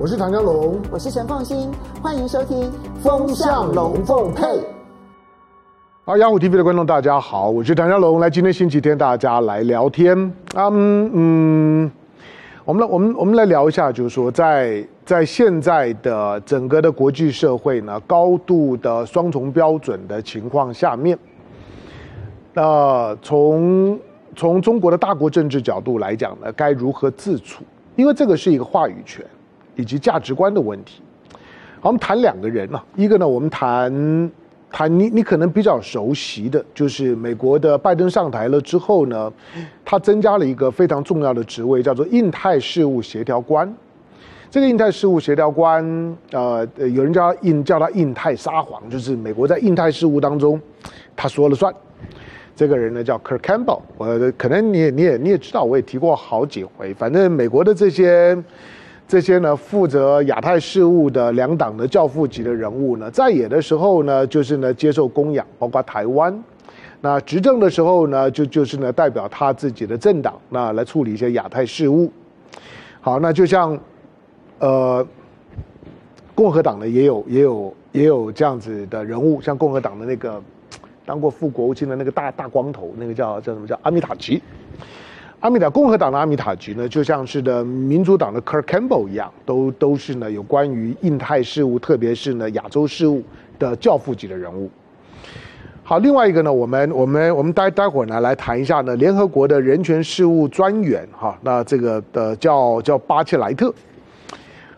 我是唐江龙，我是陈凤新，欢迎收听《风向龙凤配》。好，雅虎 TV 的观众大家好，我是唐江龙。来，今天星期天，大家来聊天。嗯嗯，我们来，我们我们来聊一下，就是说在，在在现在的整个的国际社会呢，高度的双重标准的情况下面，那、呃、从从中国的大国政治角度来讲呢，该如何自处？因为这个是一个话语权。以及价值观的问题。好，我们谈两个人啊，一个呢，我们谈谈你你可能比较熟悉的，就是美国的拜登上台了之后呢，他增加了一个非常重要的职位，叫做印太事务协调官。这个印太事务协调官，呃，有人叫印叫他印太沙皇，就是美国在印太事务当中他说了算。这个人呢叫 Kirk Campbell，我可能你也你也你也知道，我也提过好几回，反正美国的这些。这些呢，负责亚太事务的两党的教父级的人物呢，在野的时候呢，就是呢接受供养，包括台湾；那执政的时候呢，就就是呢代表他自己的政党，那来处理一些亚太事务。好，那就像，呃，共和党呢也有也有也有这样子的人物，像共和党的那个当过副国务卿的那个大大光头，那个叫叫什么叫阿米塔吉。阿米塔共和党的阿米塔局呢，就像是的民主党的 Kirk Campbell 一样，都都是呢有关于印太事务，特别是呢亚洲事务的教父级的人物。好，另外一个呢，我们我们我们待待会儿呢来谈一下呢联合国的人权事务专员哈，那这个的叫叫巴切莱特。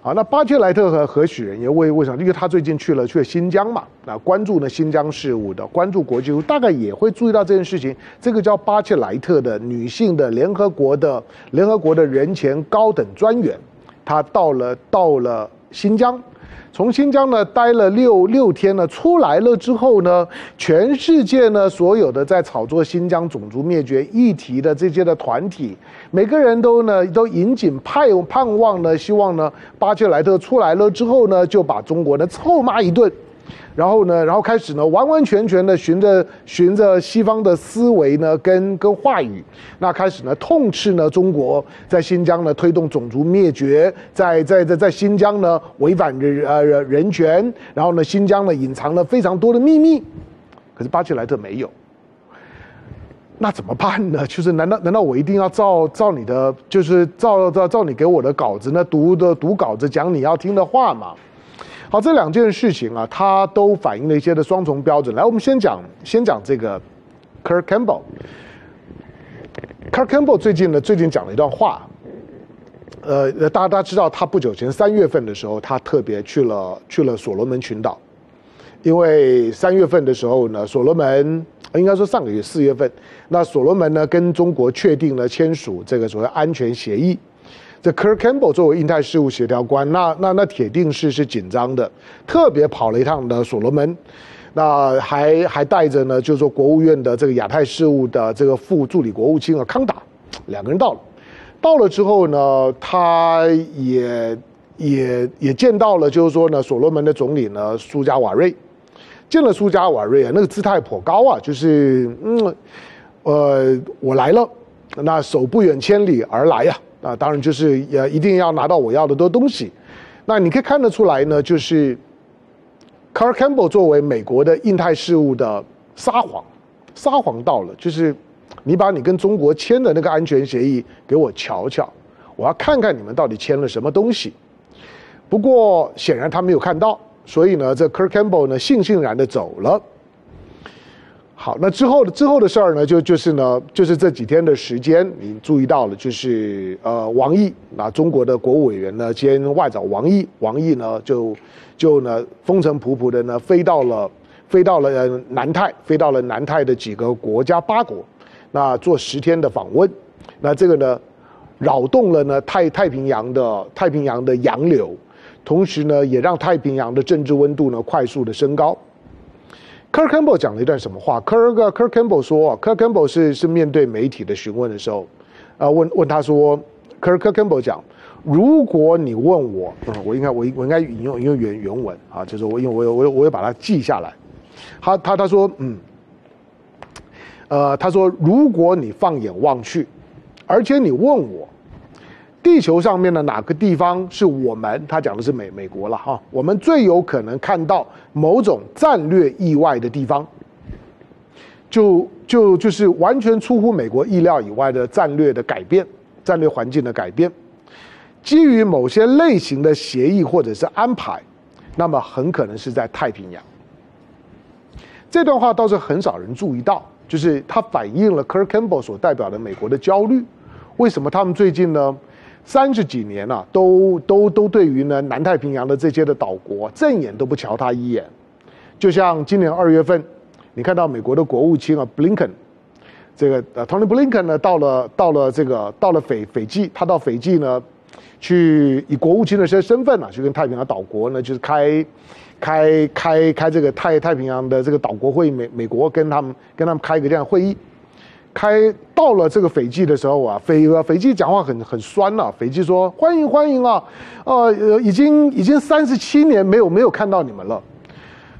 好，那巴切莱特和何许人也为为什么？因为他最近去了去了新疆嘛，那关注呢新疆事务的，关注国际，大概也会注意到这件事情。这个叫巴切莱特的女性的联合国的联合国的人权高等专员，她到了到了新疆。从新疆呢待了六六天呢，出来了之后呢，全世界呢所有的在炒作新疆种族灭绝议题的这些的团体，每个人都呢都引颈盼盼望呢，希望呢巴切莱特出来了之后呢，就把中国呢臭骂一顿。然后呢，然后开始呢，完完全全的循着循着西方的思维呢，跟跟话语，那开始呢痛斥呢中国在新疆呢推动种族灭绝，在在在在新疆呢违反人呃人权，然后呢新疆呢隐藏了非常多的秘密，可是巴切莱特没有，那怎么办呢？就是难道难道我一定要照照你的，就是照照照你给我的稿子呢读的读稿子讲你要听的话吗？好，这两件事情啊，它都反映了一些的双重标准。来，我们先讲，先讲这个 Kurt Campbell。Kurt Campbell 最近呢，最近讲了一段话。呃，大家大家知道，他不久前三月份的时候，他特别去了去了所罗门群岛，因为三月份的时候呢，所罗门应该说上个月四月份，那所罗门呢跟中国确定了签署这个所谓安全协议。这 Kurt Campbell 作为印太事务协调官，那那那铁定是是紧张的，特别跑了一趟的所罗门，那还还带着呢，就是说国务院的这个亚太事务的这个副助理国务卿啊康达，两个人到了，到了之后呢，他也也也见到了，就是说呢，所罗门的总理呢苏加瓦瑞，见了苏加瓦瑞啊，那个姿态颇高啊，就是嗯，呃，我来了，那手不远千里而来呀。啊，啊当然就是呃，一定要拿到我要的多东西。那你可以看得出来呢，就是 Kurt Campbell 作为美国的印太事务的撒谎，撒谎到了，就是你把你跟中国签的那个安全协议给我瞧瞧，我要看看你们到底签了什么东西。不过显然他没有看到，所以呢，这 Kurt Campbell 呢悻悻然的走了。好，那之后的之后的事儿呢，就就是呢，就是这几天的时间，你注意到了，就是呃，王毅，那中国的国务委员呢兼外长王毅，王毅呢就就呢风尘仆仆的呢飞到了飞到了南太，飞到了南太的几个国家八国，那做十天的访问，那这个呢扰动了呢太太平洋的太平洋的洋流，同时呢也让太平洋的政治温度呢快速的升高。Kirk Campbell 讲了一段什么话？Kurt Kurt Campbell 说，Kirk Campbell 是是面对媒体的询问的时候，啊、呃，问问他说，Kirk Campbell 讲，如果你问我，嗯，我应该我我应该引用引用原原文啊，就是我因为我有我有我有把它记下来。他他他说，嗯，呃，他说，如果你放眼望去，而且你问我，地球上面的哪个地方是我们？他讲的是美美国了哈，我们最有可能看到某种战略意外的地方，就就就是完全出乎美国意料以外的战略的改变，战略环境的改变，基于某些类型的协议或者是安排，那么很可能是在太平洋。这段话倒是很少人注意到，就是它反映了 Kirk Campbell 所代表的美国的焦虑。为什么他们最近呢？三十几年了，啊，都都都对于呢南太平洋的这些的岛国正眼都不瞧他一眼，就像今年二月份，你看到美国的国务卿啊布林肯，这个呃 Tony Blinken 呢到了到了这个到了斐斐济，他到斐济呢去以国务卿的身身份啊，去跟太平洋岛国呢就是开开开开这个太太平洋的这个岛国会，美美国跟他们跟他们开一个这样会议。开到了这个斐济的时候啊，斐斐济讲话很很酸呐、斐济说欢迎欢迎啊，呃，已经已经三十七年没有没有看到你们了。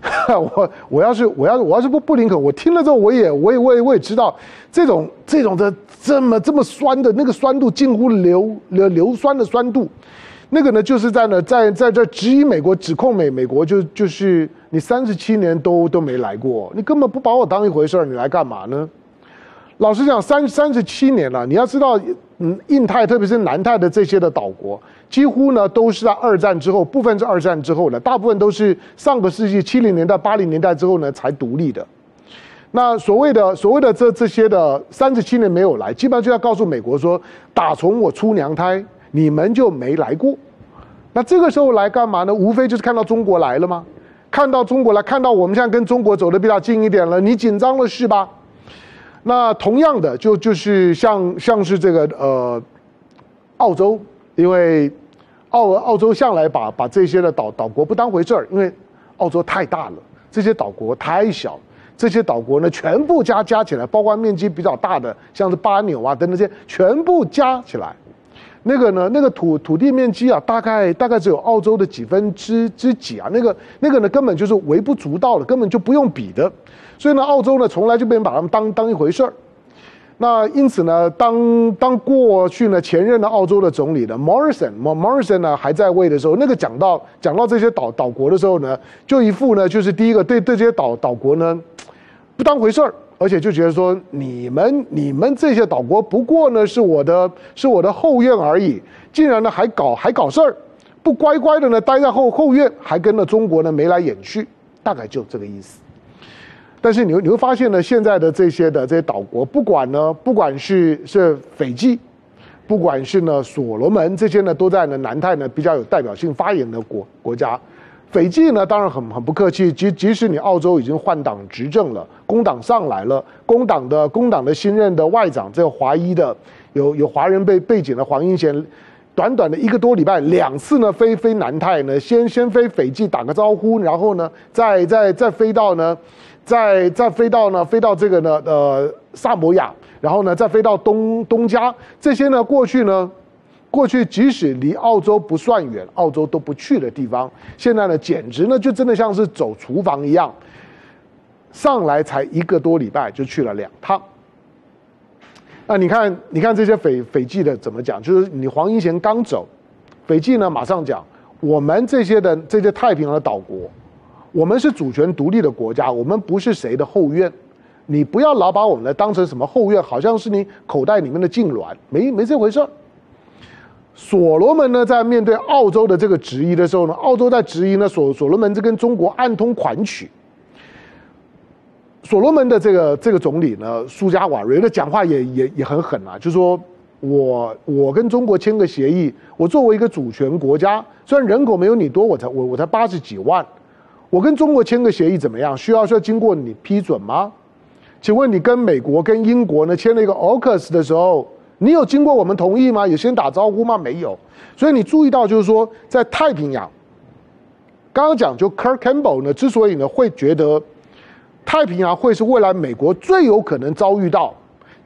我我要是我要我要是不布林肯，我听了之后我也我也我也我也知道这种这种的这么这么酸的那个酸度近乎硫硫硫酸的酸度，那个呢就是在呢在在这质疑美国指控美美国就就是你三十七年都都没来过，你根本不把我当一回事儿，你来干嘛呢？老实讲，三三十七年了，你要知道，嗯，印太特别是南太的这些的岛国，几乎呢都是在二战之后，部分是二战之后的，大部分都是上个世纪七零年代、八零年代之后呢才独立的。那所谓的所谓的这这些的三十七年没有来，基本上就要告诉美国说，打从我出娘胎，你们就没来过。那这个时候来干嘛呢？无非就是看到中国来了吗？看到中国来，看到我们现在跟中国走得比较近一点了，你紧张了是吧？那同样的，就就是像像是这个呃，澳洲，因为澳澳洲向来把把这些的岛岛国不当回事儿，因为澳洲太大了，这些岛国太小，这些岛国呢全部加加起来，包括面积比较大的，像是巴纽啊等等这些，全部加起来，那个呢那个土土地面积啊，大概大概只有澳洲的几分之之几啊，那个那个呢根本就是微不足道的，根本就不用比的。所以呢，澳洲呢从来就没人把他们当当一回事儿。那因此呢，当当过去呢前任的澳洲的总理呢，Morrison，Morrison 呢还在位的时候，那个讲到讲到这些岛岛国的时候呢，就一副呢就是第一个对对这些岛岛国呢不当回事儿，而且就觉得说你们你们这些岛国不过呢是我的是我的后院而已，竟然呢还搞还搞事儿，不乖乖的呢待在后后院，还跟了中国呢眉来眼去，大概就这个意思。但是你你会发现呢，现在的这些的这些岛国，不管呢，不管是是斐济，不管是呢所罗门这些呢，都在呢南太呢比较有代表性发言的国国家。斐济呢，当然很很不客气，即即使你澳洲已经换党执政了，工党上来了，工党的工党的新任的外长，这个华裔的有有华人背背景的黄英贤，短短的一个多礼拜，两次呢飞飞南太呢，先先飞斐济打个招呼，然后呢再再再飞到呢。再再飞到呢，飞到这个呢，呃，萨摩亚，然后呢，再飞到东东加，这些呢，过去呢，过去即使离澳洲不算远，澳洲都不去的地方，现在呢，简直呢，就真的像是走厨房一样，上来才一个多礼拜就去了两趟。那你看，你看这些斐斐济的怎么讲？就是你黄英贤刚走，斐济呢马上讲，我们这些的这些太平洋的岛国。我们是主权独立的国家，我们不是谁的后院，你不要老把我们来当成什么后院，好像是你口袋里面的痉挛，没没这回事儿。所罗门呢，在面对澳洲的这个质疑的时候呢，澳洲在质疑呢，所所罗门这跟中国暗通款曲。所罗门的这个这个总理呢，苏加瓦瑞的讲话也也也很狠啊，就说我我跟中国签个协议，我作为一个主权国家，虽然人口没有你多，我才我我才八十几万。我跟中国签个协议怎么样？需要需要经过你批准吗？请问你跟美国、跟英国呢签了一个 AUKUS 的时候，你有经过我们同意吗？有先打招呼吗？没有。所以你注意到，就是说在太平洋，刚刚讲就 Kirk Campbell 呢，之所以呢会觉得太平洋会是未来美国最有可能遭遇到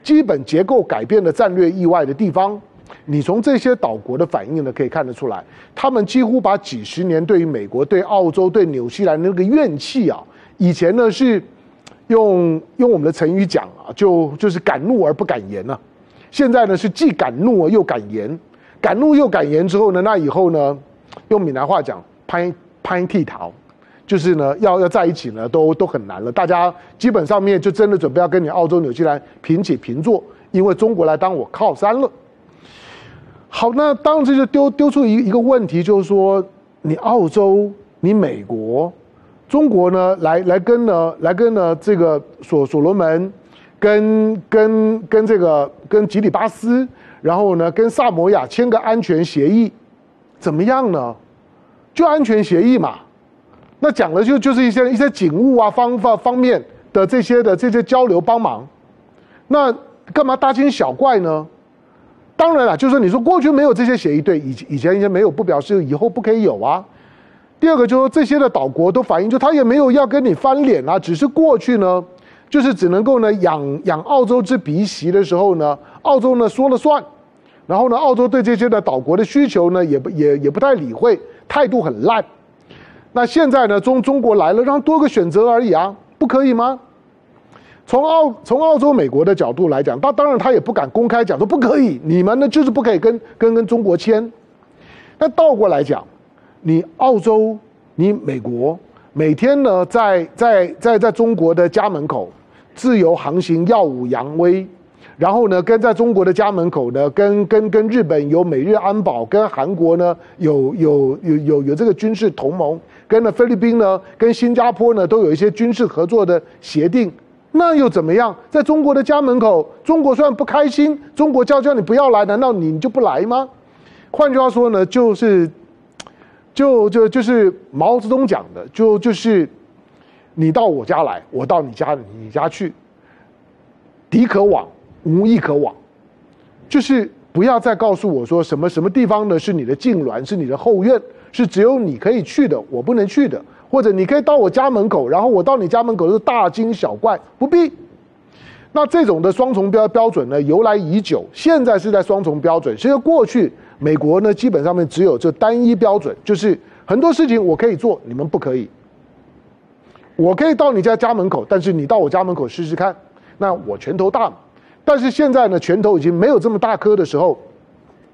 基本结构改变的战略意外的地方。你从这些岛国的反应呢，可以看得出来，他们几乎把几十年对于美国、对澳洲、对纽西兰那个怨气啊，以前呢是用用我们的成语讲啊，就就是敢怒而不敢言呢、啊，现在呢是既敢怒又敢言，敢怒又敢言之后呢，那以后呢，用闽南话讲，拍拍剃桃，就是呢，要要在一起呢，都都很难了。大家基本上面就真的准备要跟你澳洲、纽西兰平起平坐，因为中国来当我靠山了。好，那当然这就丢丢出一一个问题，就是说，你澳洲、你美国、中国呢，来来跟呢，来跟呢这个所所罗门，跟跟跟这个跟吉里巴斯，然后呢跟萨摩亚签个安全协议，怎么样呢？就安全协议嘛。那讲的就就是一些一些警务啊方方方面的这些的这些交流帮忙，那干嘛大惊小怪呢？当然了，就是你说过去没有这些协议，对，以以前以前没有，不表示以后不可以有啊。第二个就是说这些的岛国都反映，就他也没有要跟你翻脸啊，只是过去呢，就是只能够呢养养澳洲之鼻息的时候呢，澳洲呢说了算，然后呢，澳洲对这些的岛国的需求呢也不也也不太理会，态度很烂。那现在呢，中中国来了，让多个选择而已啊，不可以吗？从澳从澳洲美国的角度来讲，他当然他也不敢公开讲说不可以，你们呢就是不可以跟跟跟中国签。那倒过来讲，你澳洲你美国每天呢在在在在中国的家门口自由航行耀武扬威，然后呢跟在中国的家门口呢跟跟跟日本有美日安保，跟韩国呢有有有有有这个军事同盟，跟了菲律宾呢跟新加坡呢都有一些军事合作的协定。那又怎么样？在中国的家门口，中国虽然不开心，中国叫叫你不要来，难道你就不来吗？换句话说呢，就是，就就就是毛泽东讲的，就就是，你到我家来，我到你家你家去，敌可往，无亦可往，就是不要再告诉我说什么什么地方呢是你的禁臠，是你的后院，是只有你可以去的，我不能去的。或者你可以到我家门口，然后我到你家门口是大惊小怪，不必。那这种的双重标标准呢，由来已久，现在是在双重标准。其实过去美国呢，基本上面只有这单一标准，就是很多事情我可以做，你们不可以。我可以到你家家门口，但是你到我家门口试试看，那我拳头大嘛。但是现在呢，拳头已经没有这么大颗的时候，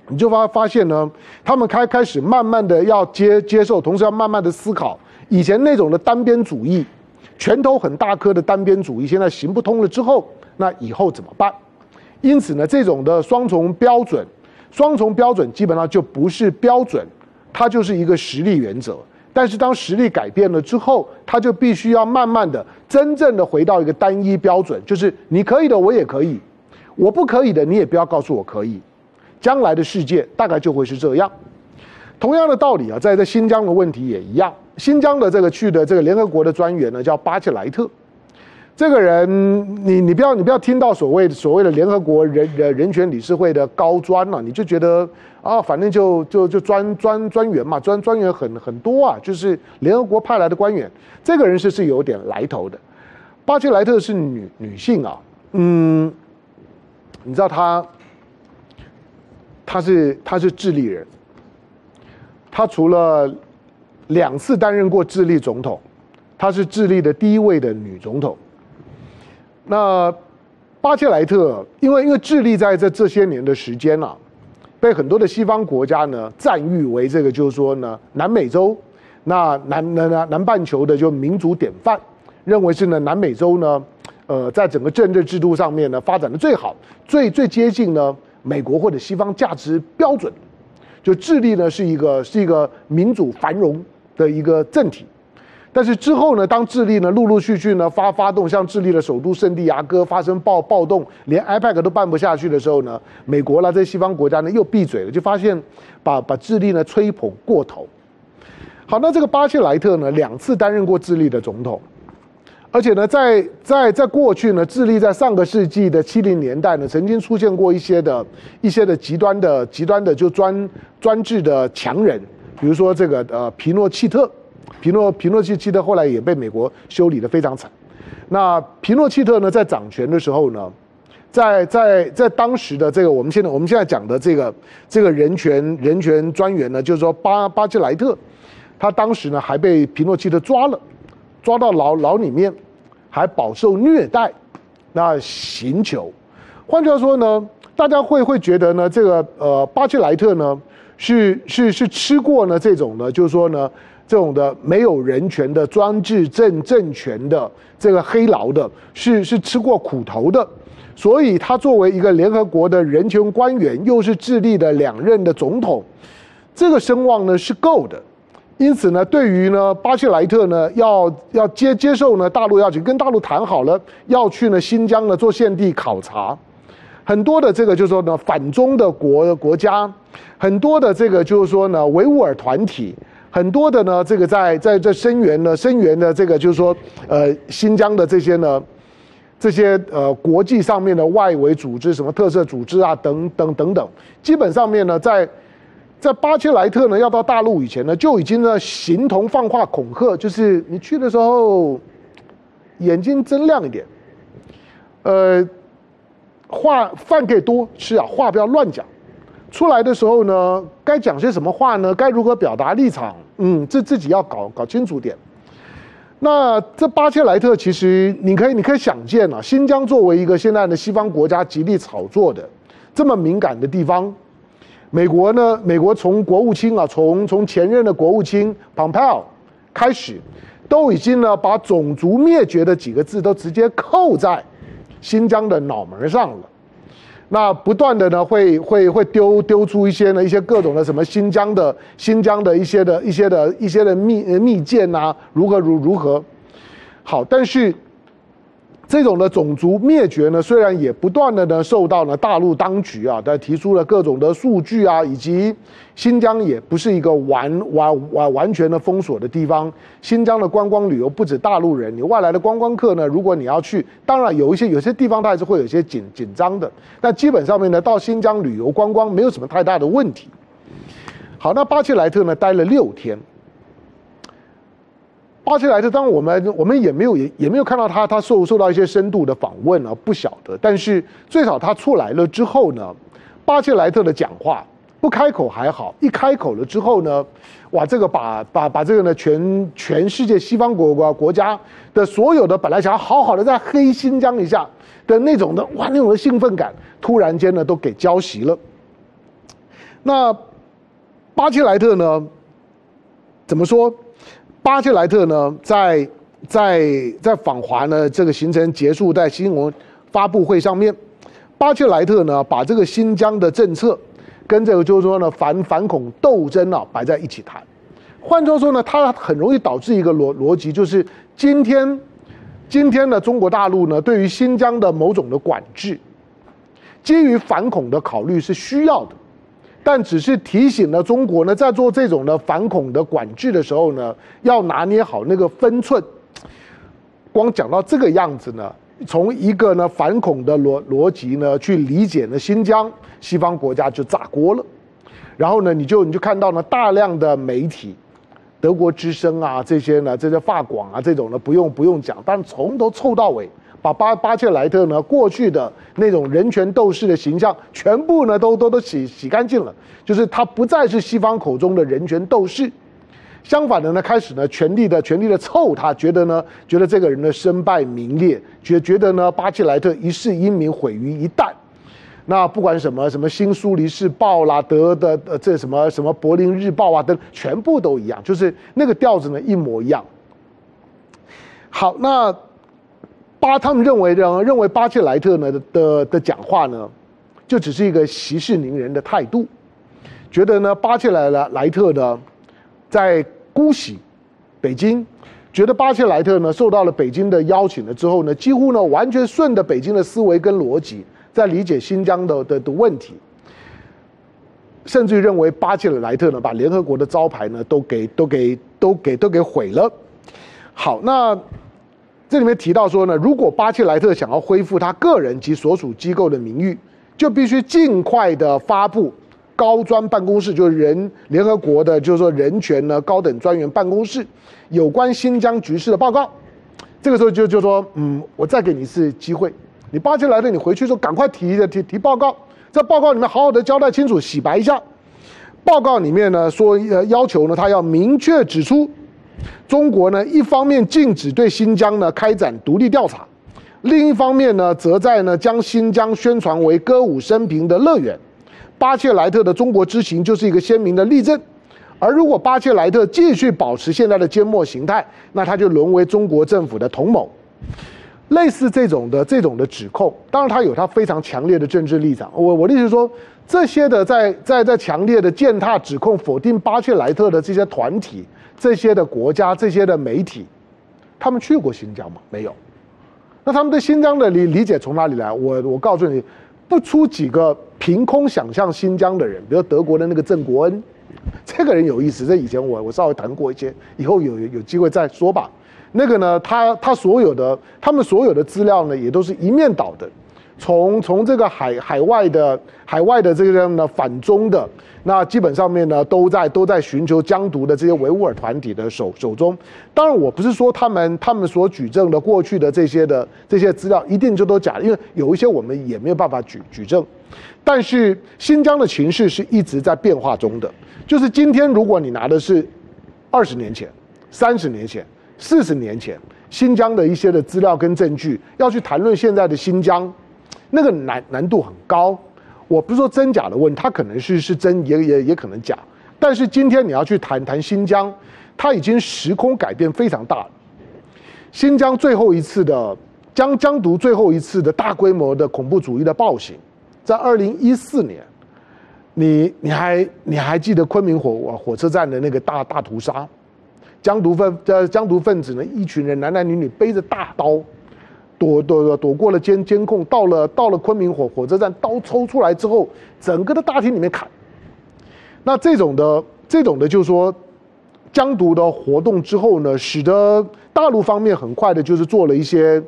你就发发现呢，他们开开始慢慢的要接接受，同时要慢慢的思考。以前那种的单边主义，拳头很大颗的单边主义，现在行不通了之后，那以后怎么办？因此呢，这种的双重标准，双重标准基本上就不是标准，它就是一个实力原则。但是当实力改变了之后，他就必须要慢慢的、真正的回到一个单一标准，就是你可以的，我也可以；我不可以的，你也不要告诉我可以。将来的世界大概就会是这样。同样的道理啊，在在新疆的问题也一样。新疆的这个去的这个联合国的专员呢，叫巴切莱特。这个人，你你不要你不要听到所谓所谓的联合国人人人权理事会的高专了，你就觉得啊，反正就就就专专专员嘛，专专员很很多啊，就是联合国派来的官员。这个人是是有点来头的。巴切莱特是女女性啊，嗯，你知道她，她是她是智利人，她除了。两次担任过智利总统，她是智利的第一位的女总统。那巴切莱特，因为因为智利在这这些年的时间啊，被很多的西方国家呢赞誉为这个就是说呢南美洲，那南南南南半球的就民主典范，认为是呢南美洲呢，呃，在整个政治制度上面呢发展的最好，最最接近呢美国或者西方价值标准，就智利呢是一个是一个民主繁荣的一个政体，但是之后呢，当智利呢陆陆续续呢发发动，像智利的首都圣地亚哥发生暴暴动，连 IPEC 都办不下去的时候呢，美国啦这些西方国家呢又闭嘴了，就发现把把智利呢吹捧过头。好，那这个巴切莱特呢两次担任过智利的总统，而且呢在在在过去呢，智利在上个世纪的七零年代呢，曾经出现过一些的一些的极端的极端的就专专制的强人。比如说这个呃皮诺契特，皮诺皮诺契契特后来也被美国修理得非常惨。那皮诺契特呢，在掌权的时候呢，在在在当时的这个我们现在我们现在讲的这个这个人权人权专员呢，就是说巴巴切莱特，他当时呢还被皮诺契特抓了，抓到牢牢里面，还饱受虐待，那刑求。换句话说呢。大家会会觉得呢，这个呃巴切莱特呢是是是吃过呢这种呢，就是说呢这种的没有人权的专制政政权的这个黑牢的，是是吃过苦头的，所以他作为一个联合国的人权官员，又是智利的两任的总统，这个声望呢是够的。因此呢，对于呢巴切莱特呢要要接接受呢大陆要去跟大陆谈好了，要去呢新疆呢做现地考察，很多的这个就是说呢反中的国国家，很多的这个就是说呢维吾尔团体，很多的呢这个在在这声援呢声援的这个就是说呃新疆的这些呢这些呃国际上面的外围组织什么特色组织啊等等等等，基本上面呢在。在巴切莱特呢要到大陆以前呢，就已经呢形同放话恐吓，就是你去的时候眼睛睁亮一点，呃，话饭可以多吃啊，话不要乱讲。出来的时候呢，该讲些什么话呢？该如何表达立场？嗯，这自己要搞搞清楚点。那这巴切莱特其实你可以你可以想见啊，新疆作为一个现在的西方国家极力炒作的这么敏感的地方。美国呢？美国从国务卿啊，从从前任的国务卿 Pompeo 开始，都已经呢把种族灭绝的几个字都直接扣在新疆的脑门上了。那不断的呢会会会丢丢出一些呢一些各种的什么新疆的新疆的一些的一些的一些的密密件啊，如何如如何好，但是。这种的种族灭绝呢，虽然也不断的呢受到呢大陆当局啊，他提出了各种的数据啊，以及新疆也不是一个完完完完全的封锁的地方。新疆的观光旅游不止大陆人，你外来的观光客呢，如果你要去，当然有一些有些地方它还是会有些紧紧张的，但基本上面呢，到新疆旅游观光没有什么太大的问题。好，那巴切莱特呢待了六天。巴切莱特，当我们我们也没有也也没有看到他他受受到一些深度的访问啊，不晓得。但是最少他出来了之后呢，巴切莱特的讲话不开口还好，一开口了之后呢，哇，这个把把把这个呢全全世界西方国国国家的所有的本来想要好好的在黑新疆一下的那种的哇那种的兴奋感，突然间呢都给浇熄了。那巴切莱特呢，怎么说？巴切莱特呢，在在在访华呢，这个行程结束在新闻发布会上面，巴切莱特呢把这个新疆的政策跟这个就是说呢反反恐斗争啊摆在一起谈。换句话说呢，它很容易导致一个逻逻辑，就是今天今天的中国大陆呢对于新疆的某种的管制，基于反恐的考虑是需要的。但只是提醒了中国呢，在做这种的反恐的管制的时候呢，要拿捏好那个分寸。光讲到这个样子呢，从一个呢反恐的逻逻辑呢去理解呢新疆，西方国家就炸锅了。然后呢，你就你就看到呢大量的媒体，德国之声啊这些呢，这些法广啊这种呢不用不用讲，但从头凑到尾。把巴巴切莱特呢过去的那种人权斗士的形象全部呢都都都洗洗干净了，就是他不再是西方口中的人权斗士，相反的呢开始呢全力的全力的凑他，觉得呢觉得这个人呢身败名裂，觉觉得呢巴切莱特一世英名毁于一旦。那不管什么什么新苏黎世报啦，德的呃这什么什么柏林日报啊等，全部都一样，就是那个调子呢一模一样。好，那。巴他们认为认认为巴切莱特呢的的，讲话呢，就只是一个息事宁人的态度，觉得呢巴切莱莱特呢在姑息北京，觉得巴切莱特呢受到了北京的邀请了之后呢，几乎呢完全顺着北京的思维跟逻辑在理解新疆的的的问题，甚至于认为巴切莱特呢把联合国的招牌呢都给都给都给都给毁了。好，那。这里面提到说呢，如果巴切莱特想要恢复他个人及所属机构的名誉，就必须尽快的发布高专办公室，就是人联合国的，就是说人权呢高等专员办公室有关新疆局势的报告。这个时候就就说，嗯，我再给你一次机会，你巴切莱特，你回去之后赶快提的提提报告，在报告里面好好的交代清楚，洗白一下。报告里面呢说，呃，要求呢他要明确指出。中国呢，一方面禁止对新疆呢开展独立调查，另一方面呢，则在呢将新疆宣传为歌舞升平的乐园。巴切莱特的中国之行就是一个鲜明的例证。而如果巴切莱特继续保持现在的缄默形态，那他就沦为中国政府的同谋。类似这种的这种的指控，当然他有他非常强烈的政治立场。我我的意思是说，这些的在在在强烈的践踏、指控、否定巴切莱特的这些团体、这些的国家、这些的媒体，他们去过新疆吗？没有。那他们对新疆的理理解从哪里来？我我告诉你，不出几个凭空想象新疆的人，比如德国的那个郑国恩。这个人有意思，这以前我我稍微谈过一些，以后有有机会再说吧。那个呢，他他所有的他们所有的资料呢，也都是一面倒的，从从这个海海外的海外的这个呢反中的，那基本上面呢都在都在寻求疆独的这些维吾尔团体的手手中。当然，我不是说他们他们所举证的过去的这些的这些资料一定就都假，因为有一些我们也没有办法举举证。但是新疆的情势是一直在变化中的。就是今天，如果你拿的是二十年前、三十年前、四十年前新疆的一些的资料跟证据，要去谈论现在的新疆，那个难难度很高。我不是说真假的问，它可能是是真，也也也可能假。但是今天你要去谈谈新疆，它已经时空改变非常大了。新疆最后一次的疆疆独，最后一次的大规模的恐怖主义的暴行，在二零一四年。你你还你还记得昆明火火车站的那个大大屠杀？疆独分呃疆独分子呢，一群人男男女女背着大刀，躲躲躲过了监监控，到了到了昆明火火车站，刀抽出来之后，整个的大厅里面砍。那这种的这种的，就是说疆独的活动之后呢，使得大陆方面很快的就是做了一些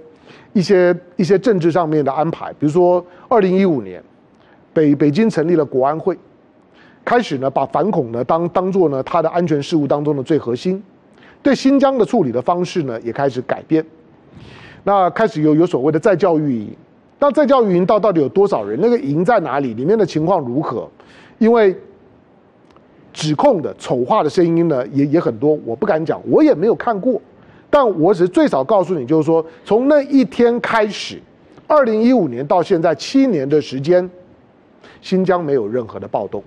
一些一些政治上面的安排，比如说二零一五年。北北京成立了国安会，开始呢把反恐呢当当做呢它的安全事务当中的最核心，对新疆的处理的方式呢也开始改变，那开始有有所谓的再教育营，那再教育营到到底有多少人？那个营在哪里？里面的情况如何？因为指控的丑化的声音呢也也很多，我不敢讲，我也没有看过，但我只是最少告诉你，就是说从那一天开始，二零一五年到现在七年的时间。新疆没有任何的暴动，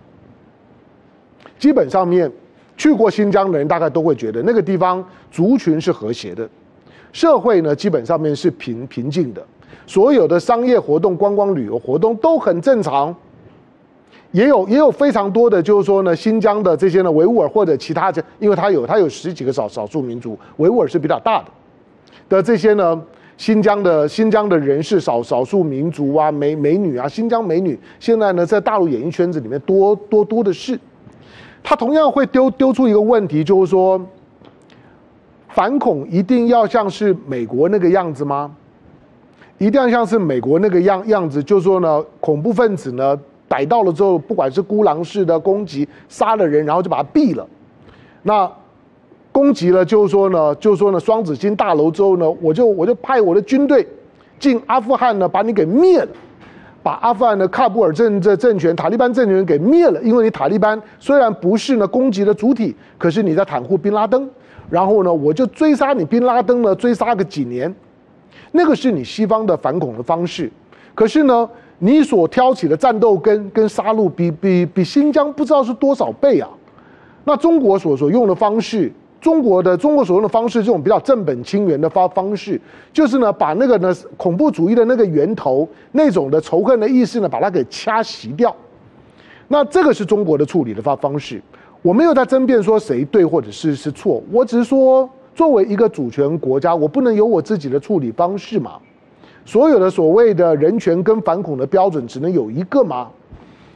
基本上面去过新疆的人大概都会觉得那个地方族群是和谐的，社会呢基本上面是平平静的，所有的商业活动、观光旅游活动都很正常，也有也有非常多的，就是说呢，新疆的这些呢维吾尔或者其他的，因为它有它有十几个少少数民族，维吾尔是比较大的的这些呢。新疆的新疆的人士少少数民族啊，美美女啊，新疆美女现在呢，在大陆演艺圈子里面多多多的是。他同样会丢丢出一个问题，就是说，反恐一定要像是美国那个样子吗？一定要像是美国那个样样子，就是说呢，恐怖分子呢逮到了之后，不管是孤狼式的攻击，杀了人，然后就把他毙了，那。攻击了，就是说呢，就是说呢，双子星大楼之后呢，我就我就派我的军队进阿富汗呢，把你给灭了，把阿富汗的喀布尔政这政权、塔利班政权给灭了。因为你塔利班虽然不是呢攻击的主体，可是你在袒护宾拉登，然后呢，我就追杀你宾拉登呢，追杀个几年，那个是你西方的反恐的方式。可是呢，你所挑起的战斗跟跟杀戮比比比新疆不知道是多少倍啊！那中国所所用的方式。中国的中国所用的方式，这种比较正本清源的方方式，就是呢，把那个呢恐怖主义的那个源头那种的仇恨的意识呢，把它给掐熄掉。那这个是中国的处理的方方式。我没有在争辩说谁对或者是是错，我只是说，作为一个主权国家，我不能有我自己的处理方式嘛？所有的所谓的人权跟反恐的标准，只能有一个吗？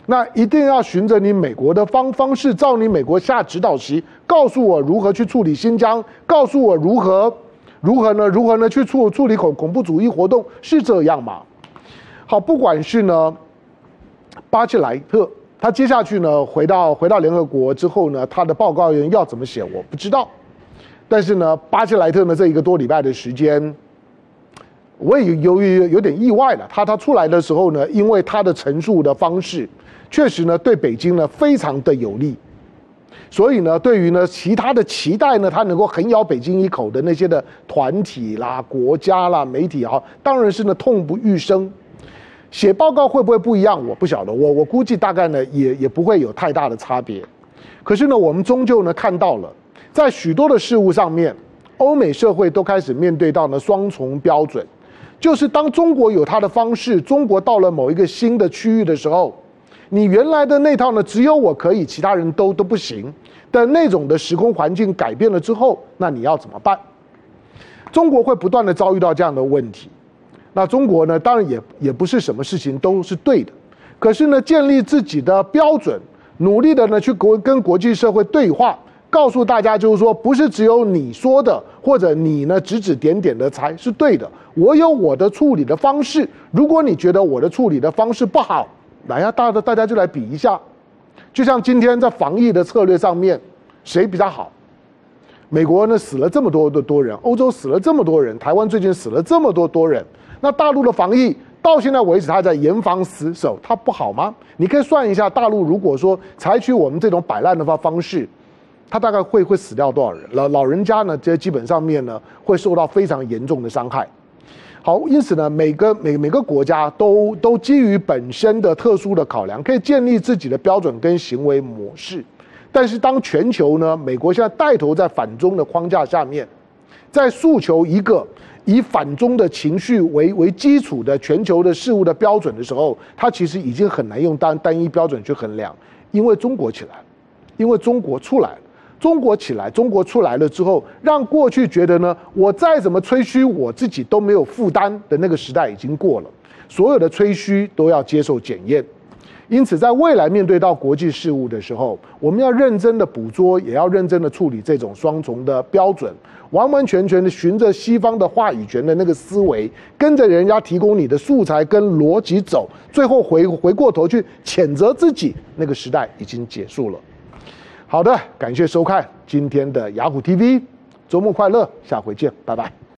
那一定要循着你美国的方方式，照你美国下指导棋，告诉我如何去处理新疆，告诉我如何，如何呢？如何呢？去处处理恐恐怖主义活动是这样吗？好，不管是呢，巴切莱特，他接下去呢，回到回到联合国之后呢，他的报告人要怎么写，我不知道。但是呢，巴切莱特呢，这一个多礼拜的时间，我也由于有点意外了。他他出来的时候呢，因为他的陈述的方式。确实呢，对北京呢非常的有利，所以呢，对于呢其他的期待呢，他能够横咬北京一口的那些的团体啦、国家啦、媒体啊，当然是呢痛不欲生。写报告会不会不一样？我不晓得，我我估计大概呢也也不会有太大的差别。可是呢，我们终究呢看到了，在许多的事物上面，欧美社会都开始面对到呢双重标准，就是当中国有它的方式，中国到了某一个新的区域的时候。你原来的那套呢，只有我可以，其他人都都不行的那种的时空环境改变了之后，那你要怎么办？中国会不断的遭遇到这样的问题。那中国呢，当然也也不是什么事情都是对的，可是呢，建立自己的标准，努力的呢去国跟国际社会对话，告诉大家就是说，不是只有你说的或者你呢指指点点的才是对的，我有我的处理的方式。如果你觉得我的处理的方式不好，来呀，大的大家就来比一下，就像今天在防疫的策略上面，谁比较好？美国呢死了这么多的多人，欧洲死了这么多人，台湾最近死了这么多多人，那大陆的防疫到现在为止，它在严防死守，它不好吗？你可以算一下，大陆如果说采取我们这种摆烂的方方式，它大概会会死掉多少人？老老人家呢，这基本上面呢会受到非常严重的伤害。好，因此呢，每个每每个国家都都基于本身的特殊的考量，可以建立自己的标准跟行为模式。但是，当全球呢，美国现在带头在反中的框架下面，在诉求一个以反中的情绪为为基础的全球的事物的标准的时候，它其实已经很难用单单一标准去衡量，因为中国起来，因为中国出来。中国起来，中国出来了之后，让过去觉得呢，我再怎么吹嘘我自己都没有负担的那个时代已经过了，所有的吹嘘都要接受检验。因此，在未来面对到国际事务的时候，我们要认真的捕捉，也要认真的处理这种双重的标准，完完全全的循着西方的话语权的那个思维，跟着人家提供你的素材跟逻辑走，最后回回过头去谴责自己，那个时代已经结束了。好的，感谢收看今天的雅虎 TV，周末快乐，下回见，拜拜。